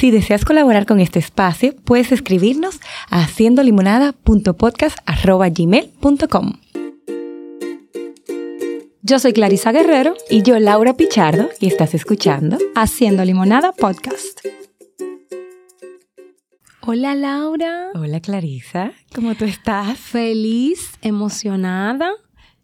Si deseas colaborar con este espacio, puedes escribirnos a haciendolimonada.podcast.gmail.com Yo soy Clarisa Guerrero y yo Laura Pichardo y estás escuchando Haciendo Limonada Podcast. Hola Laura. Hola Clarisa. ¿Cómo tú estás? Feliz, emocionada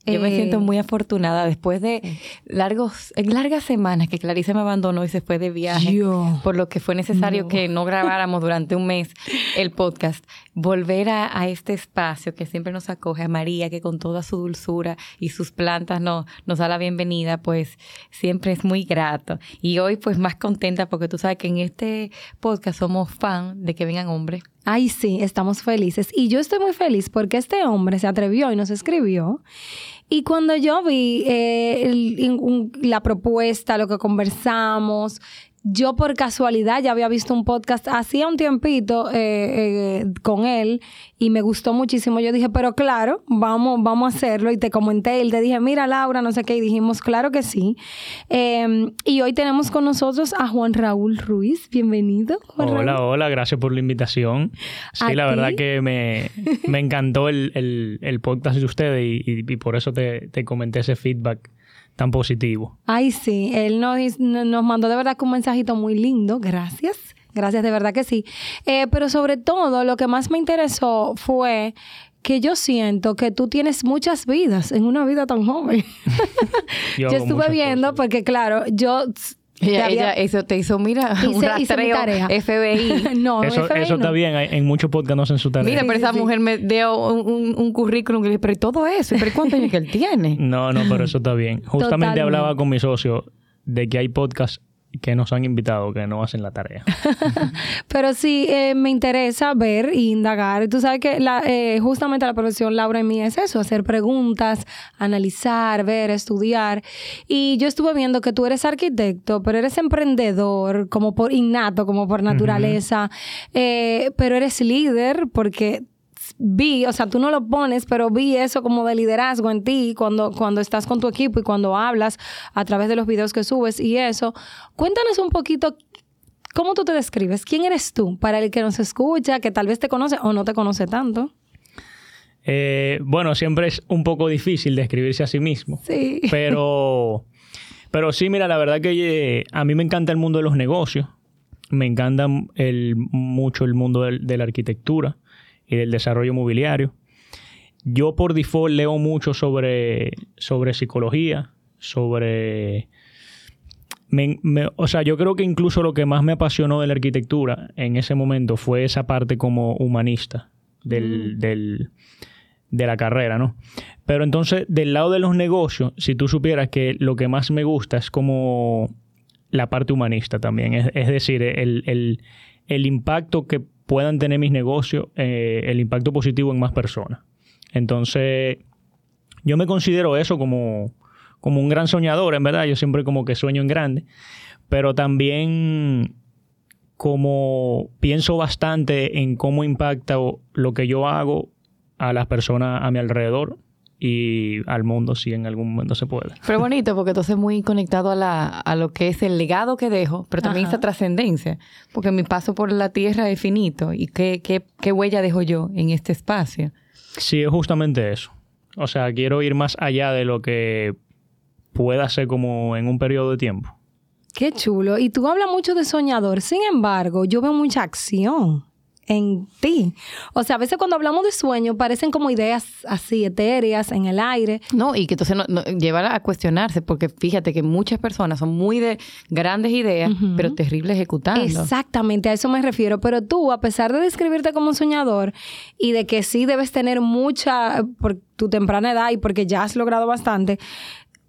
yo me siento eh, muy afortunada después de largos, largas semanas que Clarice me abandonó y se fue de viaje, por lo que fue necesario que no grabáramos durante un mes el podcast. Volver a, este espacio que siempre nos acoge a María, que con toda su dulzura y sus plantas no, nos da la bienvenida, pues siempre es muy grato. Y hoy pues más contenta porque tú sabes que en este podcast somos fan de que vengan hombres. Ay, sí, estamos felices. Y yo estoy muy feliz porque este hombre se atrevió y nos escribió y cuando yo vi eh, la propuesta, lo que conversamos, yo por casualidad ya había visto un podcast hacía un tiempito eh, eh, con él y me gustó muchísimo. Yo dije, pero claro, vamos, vamos a hacerlo. Y te comenté, y te dije, mira Laura, no sé qué, y dijimos, claro que sí. Em, y hoy tenemos con nosotros a Juan Raúl Ruiz. Bienvenido. hola, hola, gracias por la invitación. Sí, la verdad que me, encantó el, podcast de ustedes y, por eso te, te comenté ese feedback tan positivo. Ay, sí, él nos, nos mandó de verdad un mensajito muy lindo, gracias. Gracias, de verdad que sí. Eh, pero sobre todo, lo que más me interesó fue que yo siento que tú tienes muchas vidas en una vida tan joven. yo, estuve viendo, porque claro, yo ella, eso te hizo, mira, un rastreo FBI. no, eso, eso está bien, en muchos podcasts no hacen su tarea. Mira, pero esa mujer me dio un, un, currículum, pero y todo eso, pero ¿cuántos años que él tiene? No, no, pero eso está bien. Justamente hablaba con mi socio de que hay podcasts que nos han invitado, que no hacen la tarea. Pero sí, eh, me interesa ver e indagar. Tú sabes que la, eh, justamente la profesión Laura y mí es eso, hacer preguntas, analizar, ver, estudiar. Y yo estuve viendo que tú eres arquitecto, pero eres emprendedor, como por innato, como por naturaleza, eh, pero eres líder porque vi, o sea, tú no lo pones, pero vi eso como de liderazgo en ti cuando, cuando estás con tu equipo y cuando hablas a través de los videos que subes y eso. Cuéntanos un poquito cómo tú te describes, quién eres tú para el que nos escucha, que tal vez te conoce o no te conoce tanto. Eh, bueno, siempre es un poco difícil describirse a sí mismo. Sí. Pero, pero sí, mira, la verdad que eh, a mí me encanta el mundo de los negocios. Me encanta el, mucho el mundo de la arquitectura y del desarrollo mobiliario. Yo por default leo mucho sobre, sobre psicología, sobre... o sea, yo creo que incluso lo que más me apasionó de la arquitectura en ese momento fue esa parte como humanista del, mm. de la carrera, ¿no? Pero entonces, del lado de los negocios, si tú supieras que lo que más me gusta es como la parte humanista también, es, decir, el, el, el impacto que puedan tener mis negocios eh, el impacto positivo en más personas. Entonces, yo me considero eso como, como un gran soñador, en verdad. Yo siempre como que sueño en grande, pero también como pienso bastante en cómo impacta lo que yo hago a las personas a mi alrededor y al mundo si en algún momento se puede. Pero bonito porque entonces muy conectado a, la, a lo que es el legado que dejo, pero también esa trascendencia, porque mi paso por la tierra es finito y qué, qué, qué huella dejo yo en este espacio. Sí, es justamente eso. O sea, quiero ir más allá de lo que pueda ser como en un periodo de tiempo. Qué chulo. Y tú hablas mucho de soñador. Sin embargo, yo veo mucha acción en ti. O sea, a veces cuando hablamos de sueño parecen como ideas así etéreas en el aire. No, y que entonces no, lleva a cuestionarse, porque fíjate que muchas personas son muy de grandes ideas, pero terribles ejecutando. Exactamente, a eso me refiero. Pero tú, a pesar de describirte como un soñador y de que sí debes tener mucha, por tu temprana edad y porque ya has logrado bastante,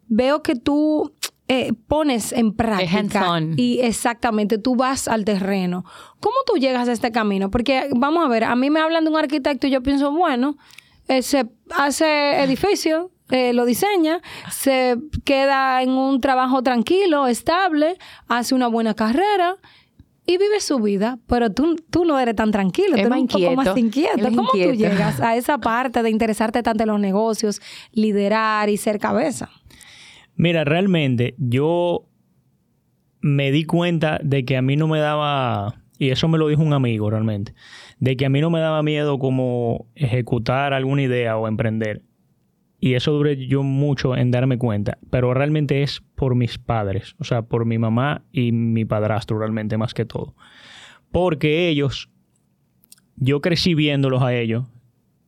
veo que tú eh, pones en práctica y exactamente tú vas al terreno. ¿Cómo tú llegas a este camino? Porque vamos a ver, a mí me hablan de un arquitecto y yo pienso, bueno, eh, se hace edificio, eh, lo diseña, se queda en un trabajo tranquilo, estable, hace una buena carrera y vive su vida, pero tú, tú no eres tan tranquilo, tú eres un poco más inquieto. ¿Cómo tú llegas a esa parte de interesarte tanto en los negocios, liderar y ser cabeza? Mira, realmente yo me di cuenta de que a mí no me daba y eso me lo dijo un amigo realmente, de que a mí no me daba miedo como ejecutar alguna idea o emprender. Y eso duré yo mucho en darme cuenta, pero realmente es por mis padres, o sea, por mi mamá y mi padrastro realmente más que todo. Porque ellos, yo crecí viéndolos a ellos,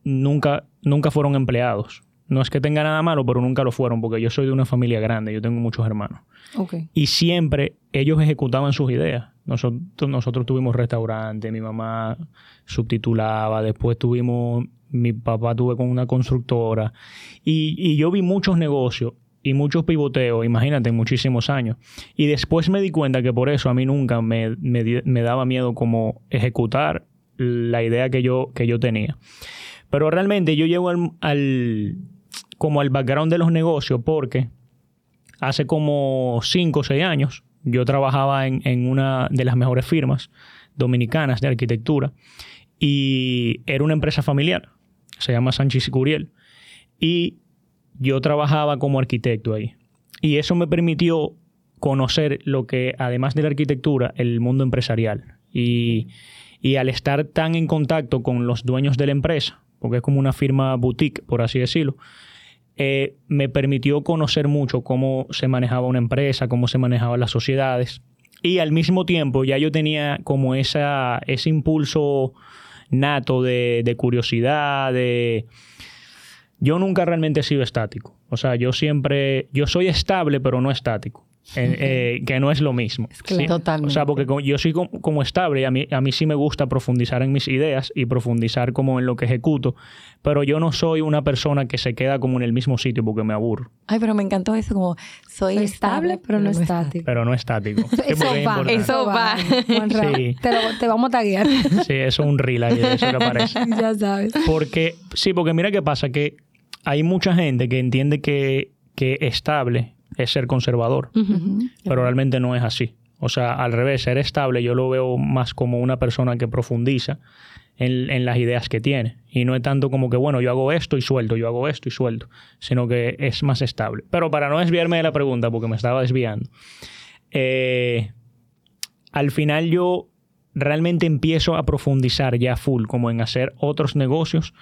nunca, nunca fueron empleados. No es que tenga nada malo, pero nunca lo fueron, porque yo soy de una familia grande, yo tengo muchos hermanos. Y siempre ellos ejecutaban sus ideas. Nosotros, nosotros tuvimos restaurante, mi mamá subtitulaba, después tuvimos, mi papá tuve con una constructora, y, yo vi muchos negocios y muchos pivoteos, imagínate, muchísimos años. Y después me di cuenta que por eso a mí nunca me, me, daba miedo como ejecutar la idea que yo, que yo tenía. Pero realmente yo llego al como al background de los negocios porque hace como 5 o 6 años yo trabajaba en, una de las mejores firmas dominicanas de arquitectura y era una empresa familiar, se llama Sánchez y Curiel, y yo trabajaba como arquitecto ahí. Y eso me permitió conocer lo que, además de la arquitectura, el mundo empresarial. Y, y al estar tan en contacto con los dueños de la empresa, porque es como una firma boutique, por así decirlo, eh, me permitió conocer mucho cómo se manejaba una empresa, cómo se manejaban las sociedades. Y al mismo tiempo ya yo tenía como esa, ese impulso nato de, curiosidad, de... Yo nunca realmente he sido estático. O sea, yo siempre, yo soy estable, pero no estático. Eh, que no es lo mismo. Totalmente. O sea, porque yo soy como, estable y a mí, a mí sí me gusta profundizar en mis ideas y profundizar como en lo que ejecuto, pero yo no soy una persona que se queda como en el mismo sitio porque me aburro. Ay, pero me encantó eso, como soy, estable, pero, no estático. Pero no estático. eso, va, eso va, sí. te, vamos a taguear. Sí, eso es un reel ahí, eso que aparece. ya sabes. Porque, sí, porque mira qué pasa, que hay mucha gente que entiende que, que estable es ser conservador, pero realmente no es así. O sea, al revés, ser estable yo lo veo más como una persona que profundiza en, las ideas que tiene. Y no es tanto como que, bueno, yo hago esto y suelto, yo hago esto y suelto, sino que es más estable. Pero para no desviarme de la pregunta, porque me estaba desviando, eh, al final yo realmente empiezo a profundizar ya full, como en hacer otros negocios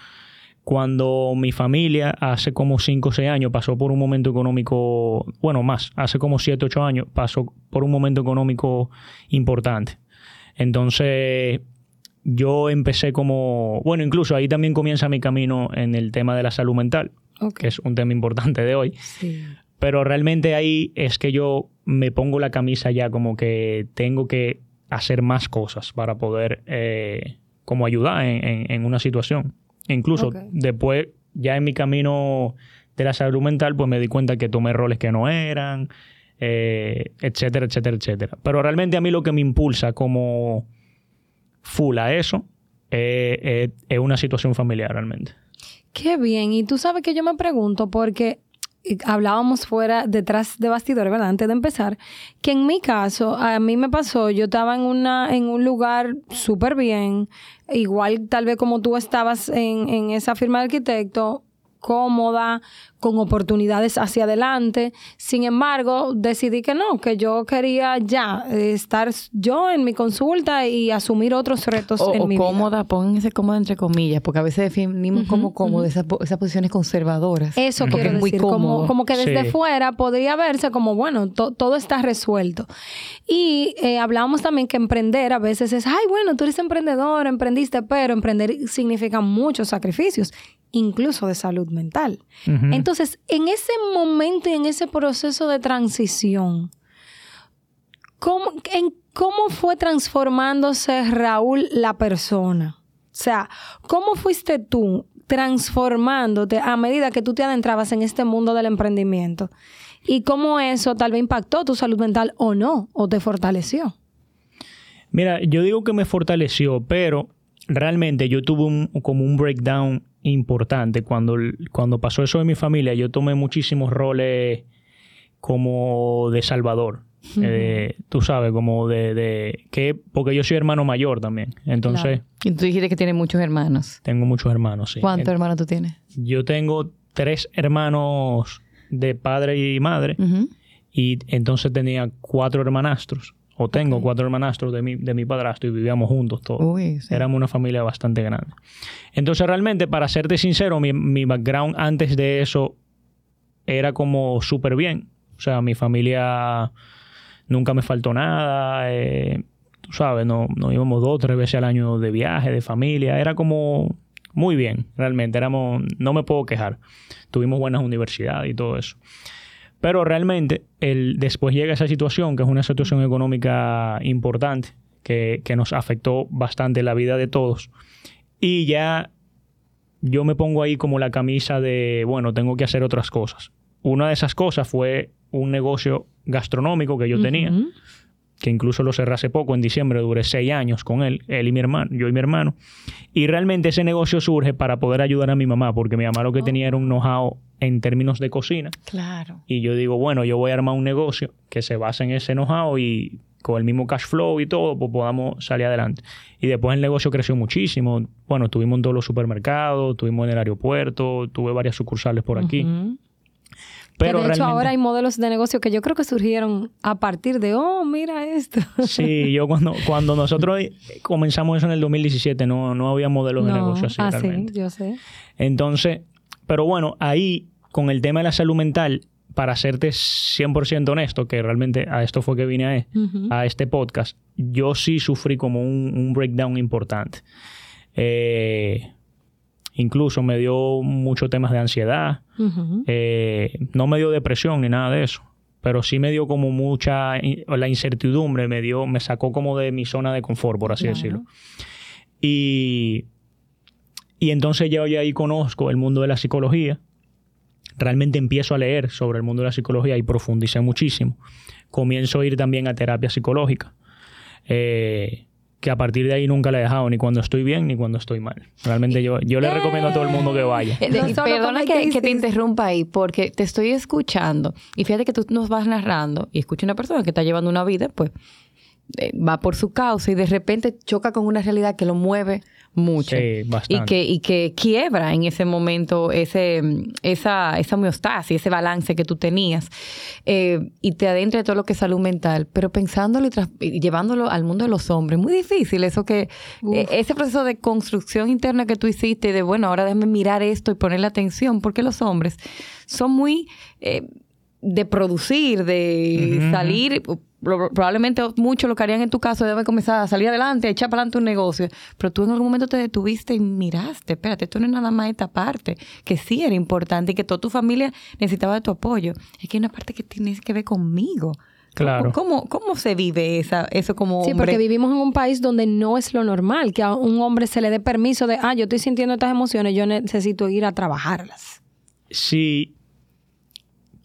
cuando mi familia hace como 5 o 6 años pasó por un momento económico, bueno, más, hace como 7 o 8 años pasó por un momento económico importante. Entonces, yo empecé como, bueno, incluso ahí también comienza mi camino en el tema de la salud mental, que es un tema importante de hoy. Pero realmente ahí es que yo me pongo la camisa ya como que tengo que hacer más cosas para poder eh, como ayudar en una situación. Incluso después, ya en mi camino de la salud mental, pues me di cuenta que tomé roles que no eran, eh, etcétera, etcétera, etcétera. Pero realmente a mí lo que me impulsa como full a eso eh, eh, es una situación familiar realmente. Qué bien. Y tú sabes que yo me pregunto, porque hablábamos fuera, detrás de bastidores, ¿verdad? Antes de empezar, que en mi caso, a mí me pasó, yo estaba en, una, en un lugar súper bien, igual tal vez como tú estabas en, en esa firma de arquitecto, cómoda, con oportunidades hacia adelante. Sin embargo, decidí que no, que yo quería ya estar yo en mi consulta y asumir otros retos en mi cómoda, pónganse cómoda entre comillas, porque a veces definimos como cómoda esas, posiciones conservadoras. Eso quiero decir, como, como, que desde fuera podría verse como, bueno, todo está resuelto. Y eh, hablábamos también que emprender a veces es, ay, bueno, tú eres emprendedor, emprendiste, pero emprender significa muchos sacrificios incluso de salud mental. Entonces, en ese momento y en ese proceso de transición, ¿cómo, en, ¿cómo fue transformándose Raúl la persona? O sea, ¿cómo fuiste tú transformándote a medida que tú te adentrabas en este mundo del emprendimiento? ¿Y cómo eso tal vez impactó tu salud mental o no, o te fortaleció? Mira, yo digo que me fortaleció, pero realmente yo tuve un, como un breakdown importante. Cuando, cuando pasó eso en mi familia, yo tomé muchísimos roles como de salvador. Eh, tú sabes, como de, de, que porque yo soy hermano mayor también. Entonces. Y tú dijiste que tienes muchos hermanos. Tengo muchos hermanos, sí. ¿Cuántos hermanos tú tienes? Yo tengo tres hermanos de padre y madre. Y entonces tenía cuatro hermanastros. O tengo cuatro hermanastros de mi, de mi padrastro y vivíamos juntos todos. Éramos una familia bastante grande. Entonces, realmente, para serte sincero, mi, mi background antes de eso era como súper bien. O sea, mi familia nunca me faltó nada. Eh, tú sabes, no, nos íbamos dos o tres veces al año de viaje, de familia. Era como muy bien, realmente. Éramos, no me puedo quejar. Tuvimos buenas universidades y todo eso. Pero realmente el, después llega esa situación, que es una situación económica importante, que, que nos afectó bastante la vida de todos. Y ya yo me pongo ahí como la camisa de, bueno, tengo que hacer otras cosas. Una de esas cosas fue un negocio gastronómico que yo tenía, que incluso lo cerré hace poco, en diciembre, duré seis años con él, él y mi hermano, yo y mi hermano. Y realmente ese negocio surge para poder ayudar a mi mamá, porque mi mamá lo que tenía era un know-how en términos de cocina. Claro. Y yo digo, bueno, yo voy a armar un negocio que se base en ese know-how y con el mismo cash flow y todo, pues podamos salir adelante. Y después el negocio creció muchísimo. Bueno, estuvimos en todos los supermercados, estuvimos en el aeropuerto, tuve varias sucursales por aquí. Pero de hecho ahora hay modelos de negocio que yo creo que surgieron a partir de, oh, mira esto. Sí, yo cuando, cuando nosotros comenzamos eso en el 2017 no, no había modelos de negocio así. Ah, sí, yo sé. Entonces, pero bueno, ahí con el tema de la salud mental, para serte 100% honesto, que realmente a esto fue que vine a, a este podcast, yo sí sufrí como un, un breakdown importante. Eh, Incluso me dio muchos temas de ansiedad. Eh, no me dio depresión ni nada de eso. Pero sí me dio como mucha... La incertidumbre me dio... Me sacó como de mi zona de confort, por así decirlo. Y... Y entonces yo ya ahí conozco el mundo de la psicología. Realmente empiezo a leer sobre el mundo de la psicología y profundicé muchísimo. Comienzo a ir también a terapia psicológica. Eh, que a partir de ahí nunca le he dejado, ni cuando estoy bien ni cuando estoy mal. Realmente yo, yo le recomiendo a todo el mundo que vaya. Perdona que, que, te interrumpa ahí, porque te estoy escuchando y fíjate que tú nos vas narrando y escucha una persona que está llevando una vida, pues eh, va por su causa y de repente choca con una realidad que lo mueve mucho. Y que, y que quiebra en ese momento ese, esa, esa homeostasis, ese balance que tú tenías. Eh, y te adentra de todo lo que es salud mental. Pero pensándolo y, llevándolo al mundo de los hombres, muy difícil eso que, eh, ese proceso de construcción interna que tú hiciste, de bueno, ahora déjame mirar esto y ponerle atención, porque los hombres son muy de producir, de salir, probablemente mucho lo que harían en tu caso debe comenzar a salir adelante, a echar para adelante un negocio, pero tú en algún momento te detuviste y miraste, espérate, esto no es nada más esta parte, que sí era importante y que toda tu familia necesitaba de tu apoyo. Es que hay una parte que tiene que ver conmigo. Claro. ¿Cómo, cómo se vive esa, eso como hombre? Sí, porque vivimos en un país donde no es lo normal que a un hombre se le dé permiso de, ah, yo estoy sintiendo estas emociones, yo necesito ir a trabajarlas. Sí,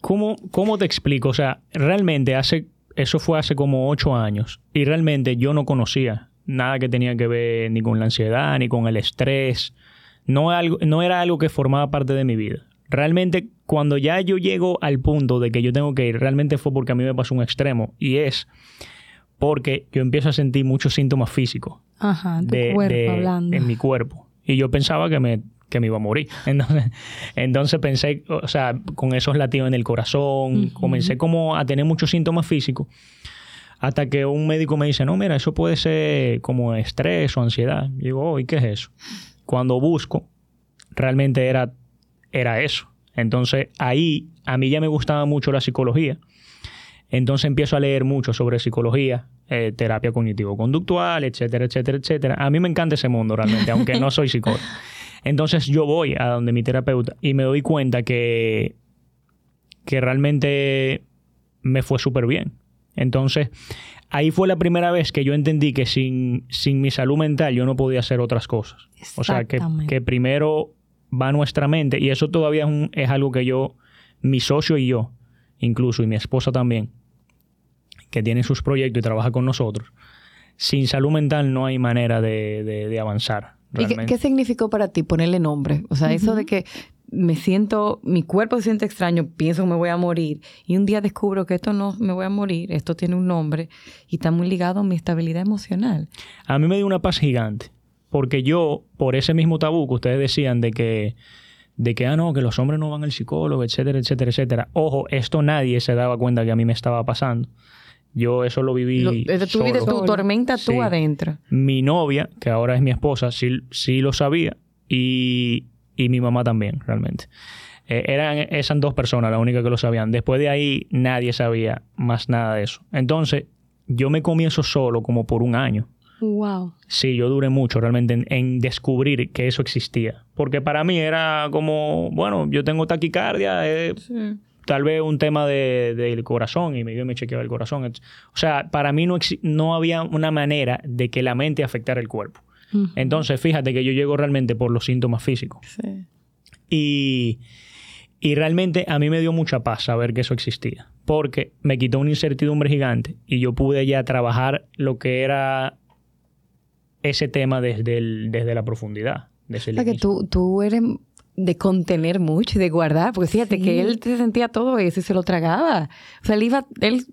¿Cómo, ¿Cómo te explico? O sea, realmente hace, eso fue hace como ocho años y realmente yo no conocía nada que tenía que ver ni con la ansiedad, ni con el estrés. No, algo, no era algo que formaba parte de mi vida. Realmente cuando ya yo llego al punto de que yo tengo que ir, realmente fue porque a mí me pasó un extremo y es porque yo empiezo a sentir muchos síntomas físicos Ajá, de, cuerpo hablando. en mi cuerpo. Y yo pensaba que me que me iba a morir. Entonces, pensé, o sea, con esos latidos en el corazón, comencé como a tener muchos síntomas físicos. Hasta que un médico me dice, no, mira, eso puede ser como estrés o ansiedad. Y digo, oh, ¿y qué es eso? Cuando busco, realmente era, era eso. Entonces ahí a mí ya me gustaba mucho la psicología. Entonces empiezo a leer mucho sobre psicología, eh, terapia cognitivo-conductual, etcétera, etcétera, etcétera. A mí me encanta ese mundo realmente, aunque no soy psicólogo. Entonces yo voy a donde mi terapeuta y me doy cuenta que, que realmente me fue súper bien. Entonces, ahí fue la primera vez que yo entendí que sin, sin mi salud mental yo no podía hacer otras cosas. O sea, que, que, primero va nuestra mente y eso todavía es, es, algo que yo, mi socio y yo, incluso, y mi esposa también, que tiene sus proyectos y trabaja con nosotros, sin salud mental no hay manera de, de avanzar. ¿Y qué, significó para ti ponerle nombre? O sea, eso de que me siento, mi cuerpo se siente extraño, pienso que me voy a morir y un día descubro que esto no me voy a morir, esto tiene un nombre y está muy ligado a mi estabilidad emocional. A mí me dio una paz gigante, porque yo, por ese mismo tabú que ustedes decían de que, de que, ah, no, que los hombres no van al psicólogo, etcétera, etcétera, etcétera. Ojo, esto nadie se daba cuenta que a mí me estaba pasando. Yo eso lo viví. Lo, tú vives tu tormenta tú adentro. Mi novia, que ahora es mi esposa, sí, sí lo sabía. Y, y mi mamá también, realmente. Eh, eran esas dos personas las únicas que lo sabían. Después de ahí nadie sabía más nada de eso. Entonces, yo me comienzo solo como por un año. Wow. Sí, yo duré mucho realmente en, descubrir que eso existía. Porque para mí era como, bueno, yo tengo taquicardia, tal vez un tema del de, corazón y me, me chequeaba el corazón. O sea, para mí no, no había una manera de que la mente afectara el cuerpo. Entonces, fíjate que yo llego realmente por los síntomas físicos. Sí. Y, y realmente a mí me dio mucha paz saber que eso existía, porque me quitó una incertidumbre gigante y yo pude ya trabajar lo que era ese tema desde, el, desde la profundidad. Desde que tú, tú eres de contener mucho de guardar, porque fíjate que él se sentía todo eso y se lo tragaba. O sea, él iba él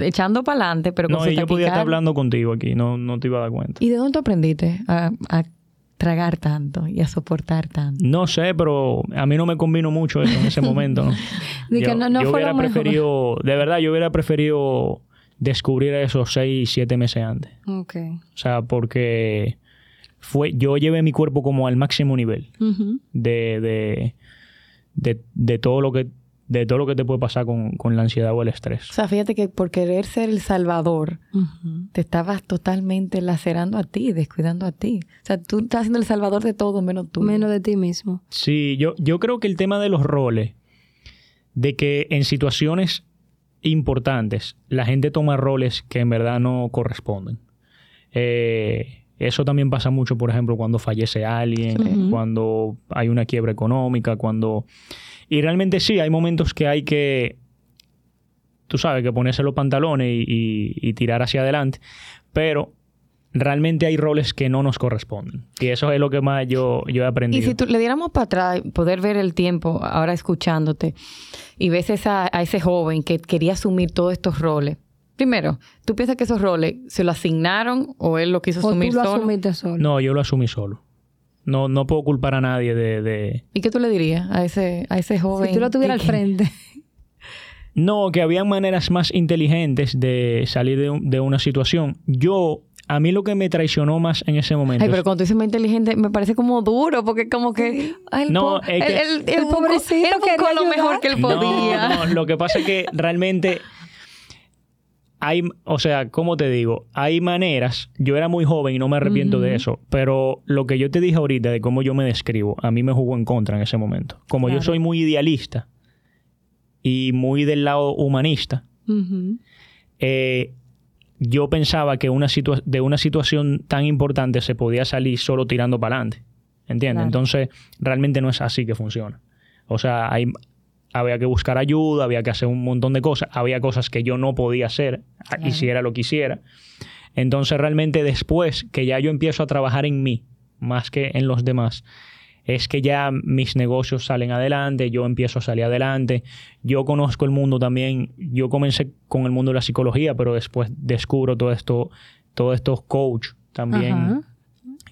echando para adelante, pero con No, y yo podía estar hablando contigo aquí, no, no te iba a dar cuenta. ¿Y de dónde tú aprendiste a, tragar tanto y a soportar tanto? No sé, pero a mí no me convino mucho eso en ese momento, ¿no? de yo, que no, no yo hubiera preferido, de verdad, yo hubiera preferido descubrir eso seis, siete meses antes. Ok. O sea, porque fue, yo llevé mi cuerpo como al máximo nivel de, de, todo lo que de todo lo que te puede pasar con, la ansiedad o el estrés. O sea, fíjate que por querer ser el salvador, te estabas totalmente lacerando a ti, descuidando a ti. O sea, tú estás siendo el salvador de todo menos tú. Menos de ti mismo. Sí, yo, yo creo que el tema de los roles, de que en situaciones importantes la gente toma roles que en verdad no corresponden. Eh, eso también pasa mucho, por ejemplo, cuando fallece alguien, cuando hay una quiebra económica, cuando... Y realmente sí, hay momentos que hay que, tú sabes, que ponerse los pantalones y, tirar hacia adelante, pero realmente hay roles que no nos corresponden. Y eso es lo que más yo, yo he aprendido. Y si tú le diéramos para atrás, poder ver el tiempo ahora escuchándote, y ves esa, a ese joven que quería asumir todos estos roles, Primero, ¿tú piensas que esos roles se lo asignaron o él lo quiso asumir tú lo solo? Asumiste solo? No, yo lo asumí solo. No, no puedo culpar a nadie de, ¿Y qué tú le dirías a ese, a ese joven? Si tú lo tuvieras al frente. No, que había maneras más inteligentes de salir de, de, una situación. Yo, a mí lo que me traicionó más en ese momento. Ay, pero cuando tú dices más inteligente, me parece como duro, porque como que. no, es que, el, el, pobrecito. Buscó lo mejor que él podía. No, no, lo que pasa es que realmente hay, o sea, ¿cómo te digo? Hay maneras, yo era muy joven y no me arrepiento de eso, pero lo que yo te dije ahorita de cómo yo me describo, a mí me jugó en contra en ese momento. Como yo soy muy idealista y muy del lado humanista, eh, yo pensaba que una de una situación tan importante se podía salir solo tirando para adelante. ¿Entiendes? Entonces, realmente no es así que funciona. O sea, hay, había que buscar ayuda, había que hacer un montón de cosas, había cosas que yo no podía hacer, hiciera lo que hiciera. Entonces realmente después que ya yo empiezo a trabajar en mí, más que en los demás, es que ya mis negocios salen adelante, yo empiezo a salir adelante, yo conozco el mundo también, yo comencé con el mundo de la psicología, pero después descubro todo esto, todos estos coach también,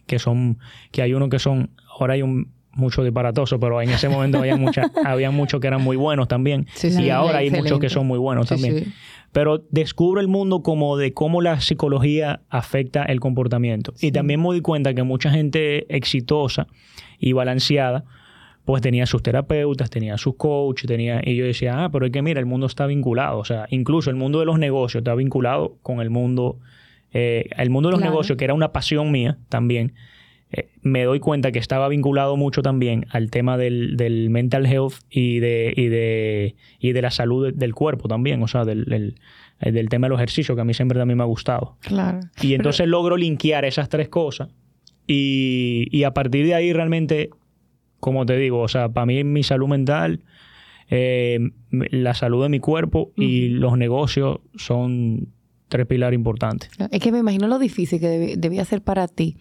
que son, que hay uno que son, ahora hay un mucho disparatoso, pero en ese momento había, mucha, había muchos que eran muy buenos también. y ahora hay muchos que son muy buenos también. Pero descubro el mundo como de cómo la psicología afecta el comportamiento. Y también me di cuenta que mucha gente exitosa y balanceada, pues tenía sus terapeutas, tenía sus coaches, tenía... Y yo decía, ah, pero es que mira, el mundo está vinculado. O sea, incluso el mundo de los negocios está vinculado con el mundo... Eh, el mundo de los negocios, que era una pasión mía también, eh, me doy cuenta que estaba vinculado mucho también al tema del, mental health y de, y de, y de la salud del cuerpo también, o sea, del, eh, del, tema de los ejercicios, que a mí siempre también me ha gustado. Claro. Y entonces logro linkear esas tres cosas y, y, a partir de ahí realmente, como te digo, o sea, para mí mi salud mental, eh, la salud de mi cuerpo y los negocios son tres pilares importantes. Es que me imagino lo difícil que debía ser para ti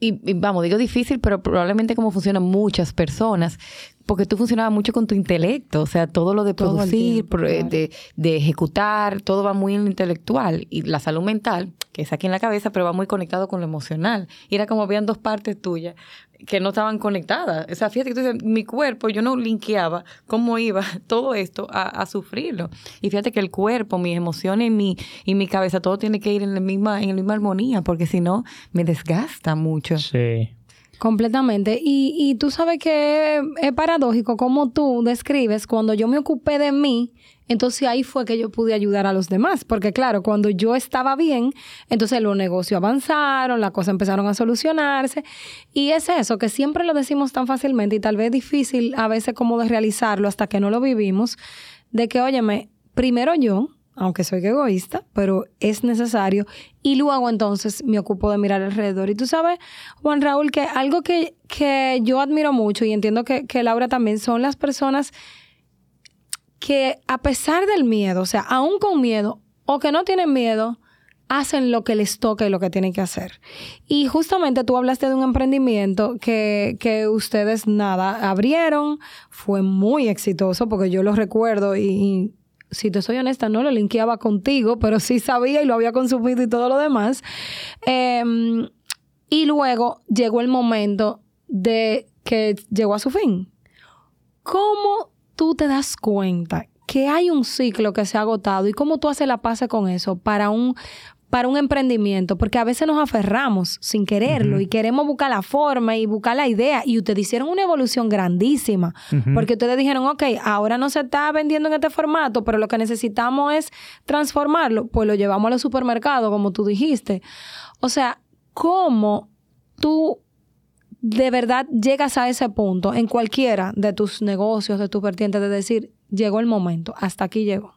y, vamos, digo difícil, pero probablemente como funcionan muchas personas, porque tú funcionabas mucho con tu intelecto, o sea, todo lo de producir, de, de, ejecutar, todo va muy en lo intelectual y la salud mental, que es aquí en la cabeza, pero va muy conectado con lo emocional. Y era como habían dos partes tuyas que no estaban conectadas. O sea, fíjate que tú dices, mi cuerpo, yo no linkeaba cómo iba todo esto a, sufrirlo. Y fíjate que el cuerpo, mis emociones y mi, y mi cabeza, todo tiene que ir en la misma, en la misma armonía, porque si no, me desgasta mucho. Sí. Completamente. Y, y tú sabes que es paradójico como tú describes, cuando yo me ocupé de mí, entonces ahí fue que yo pude ayudar a los demás, porque claro, cuando yo estaba bien, entonces los negocios avanzaron, las cosas empezaron a solucionarse. Y es eso, que siempre lo decimos tan fácilmente y tal vez difícil a veces como de realizarlo hasta que no lo vivimos, de que, óyeme, primero yo, aunque soy egoísta, pero es necesario. Y luego entonces me ocupo de mirar alrededor. Y tú sabes, Juan Raúl, que algo que, que yo admiro mucho y entiendo que, que Laura también son las personas que a pesar del miedo, o sea, aún con miedo o que no tienen miedo, hacen lo que les toca y lo que tienen que hacer. Y justamente tú hablaste de un emprendimiento que, que ustedes nada abrieron, fue muy exitoso porque yo lo recuerdo y, si te soy honesta, no lo linkeaba contigo, pero sí sabía y lo había consumido y todo lo demás. Em, y luego llegó el momento de que llegó a su fin. ¿Cómo tú te das cuenta que hay un ciclo que se ha agotado y cómo tú haces la paz con eso para un, para un emprendimiento, porque a veces nos aferramos sin quererlo y queremos buscar la forma y buscar la idea. Y ustedes hicieron una evolución grandísima, porque ustedes dijeron, ok, ahora no se está vendiendo en este formato, pero lo que necesitamos es transformarlo, pues lo llevamos a los supermercados, como tú dijiste. O sea, ¿cómo tú de verdad llegas a ese punto en cualquiera de tus negocios, de tus vertientes, de decir, llegó el momento, hasta aquí llegó?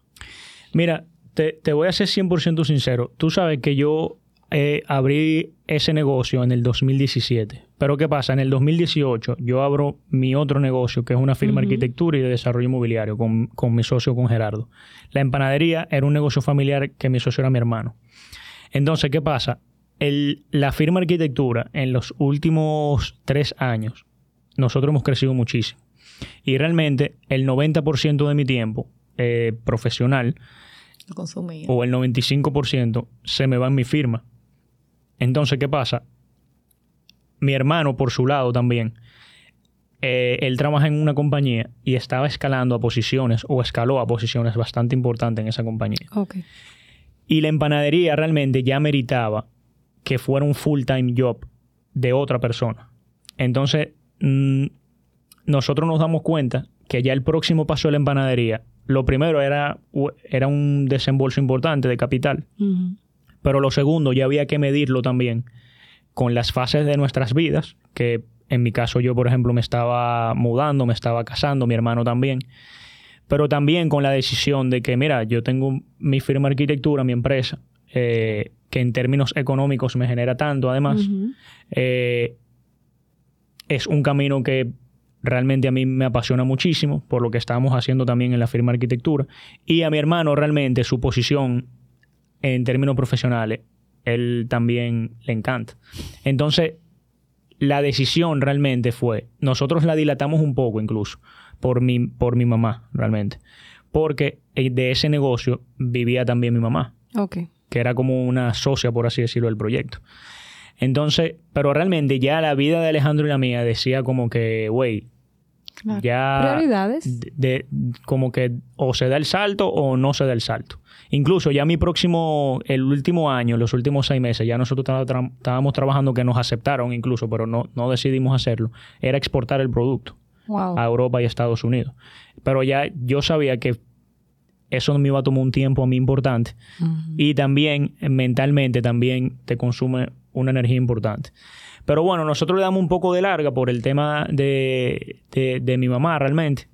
Mira, te, voy a ser 100% sincero. Tú sabes que yo eh, abrí ese negocio en el 2017. Pero ¿qué pasa? En el 2018 yo abro mi otro negocio, que es una firma de arquitectura y de desarrollo inmobiliario, con, mi socio, con Gerardo. La empanadería era un negocio familiar que mi socio era mi hermano. Entonces, ¿qué pasa? El, la firma arquitectura en los últimos tres años, nosotros hemos crecido muchísimo. Y realmente el 90% de mi tiempo eh, profesional o el 95% se me va en mi firma. Entonces, ¿qué pasa? Mi hermano, por su lado también, eh, él trabaja en una compañía y estaba escalando a posiciones o escaló a posiciones bastante importantes en esa compañía. Y la empanadería realmente ya meritaba que fuera un full-time job de otra persona. Entonces, mm, nosotros nos damos cuenta que ya el próximo paso de la empanadería lo primero era, era un desembolso importante de capital, pero lo segundo ya había que medirlo también con las fases de nuestras vidas, que en mi caso yo, por ejemplo, me estaba mudando, me estaba casando, mi hermano también, pero también con la decisión de que, mira, yo tengo mi firma de arquitectura, mi empresa, eh, que en términos económicos me genera tanto, además, eh, es un camino que realmente a mí me apasiona muchísimo por lo que estábamos haciendo también en la firma arquitectura. Y a mi hermano realmente su posición en términos profesionales, él también le encanta. Entonces, la decisión realmente fue, nosotros la dilatamos un poco incluso, por mi, por mi mamá realmente, porque de ese negocio vivía también mi mamá, que era como una socia, por así decirlo, del proyecto. Entonces, pero realmente ya la vida de Alejandro y la mía decía como que, güey, ya... Prioridades. De, como que o se da el salto o no se da el salto. Incluso ya mi próximo, el último año, los últimos seis meses, ya nosotros estábamos trabajando que nos aceptaron incluso, pero no, no decidimos hacerlo, era exportar el producto a Europa y Estados Unidos. Pero ya yo sabía que eso me iba a tomar un tiempo a mí importante. Y también mentalmente también te consume una energía importante. Pero bueno, nosotros le damos un poco de larga por el tema de, de, mi mamá realmente.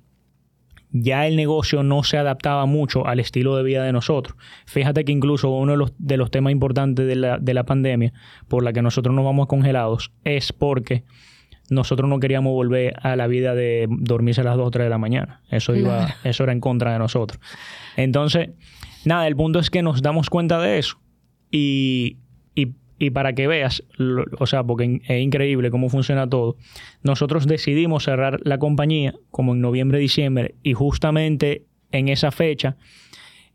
Ya el negocio no se adaptaba mucho al estilo de vida de nosotros. Fíjate que incluso uno de los, de los temas importantes de la, de la pandemia por la que nosotros nos vamos congelados es porque nosotros no queríamos volver a la vida de dormirse a las 2 o 3 de la mañana. Eso, iba, eso era en contra de nosotros. Entonces, nada, el punto es que nos damos cuenta de eso y, y y para que veas, o sea, porque es increíble cómo funciona todo, nosotros decidimos cerrar la compañía como en noviembre, diciembre, y justamente en esa fecha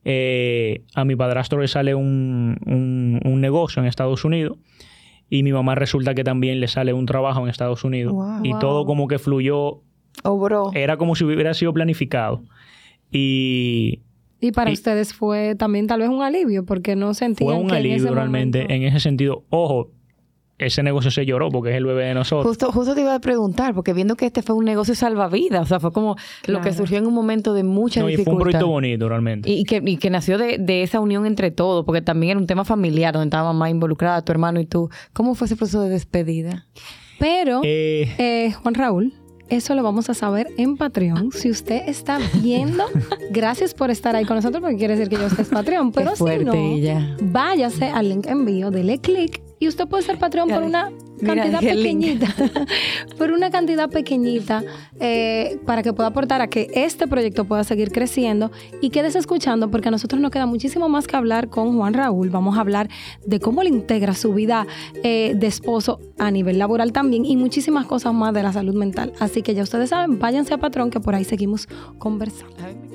eh, a mi padrastro le sale un, negocio en Estados Unidos y mi mamá resulta que también le sale un trabajo en Estados Unidos. y todo como que fluyó. Era como si hubiera sido planificado. Y, y para ustedes fue también tal vez un alivio, porque no sentían Fue un alivio realmente en ese sentido. Ojo, ese negocio se lloró porque es el bebé de nosotros. Justo, justo te iba a preguntar, porque viendo que este fue un negocio salvavidas, o sea, fue como lo que surgió en un momento de mucha no, Y fue un proyecto bonito realmente. Y que, y que nació de, de, esa unión entre todos, porque también era un tema familiar donde estaba más involucrada tu hermano y tú. ¿Cómo fue ese proceso de despedida? Pero, eh, eh, Juan Raúl, eso lo vamos a saber en Patreon. Si usted está viendo, gracias por estar ahí con nosotros, porque quiere decir que yo esté en Patreon. Pero si no, váyase al link envío, dele clic y usted puede ser Patreon por una cantidad pequeñita, por una cantidad pequeñita, eh, para que pueda aportar a que este proyecto pueda seguir creciendo y quedes escuchando, porque a nosotros nos queda muchísimo más que hablar con Juan Raúl. Vamos a hablar de cómo le integra su vida eh, de esposo a nivel laboral también y muchísimas cosas más de la salud mental. Así que ya ustedes saben, váyanse a Patrón, que por ahí seguimos conversando.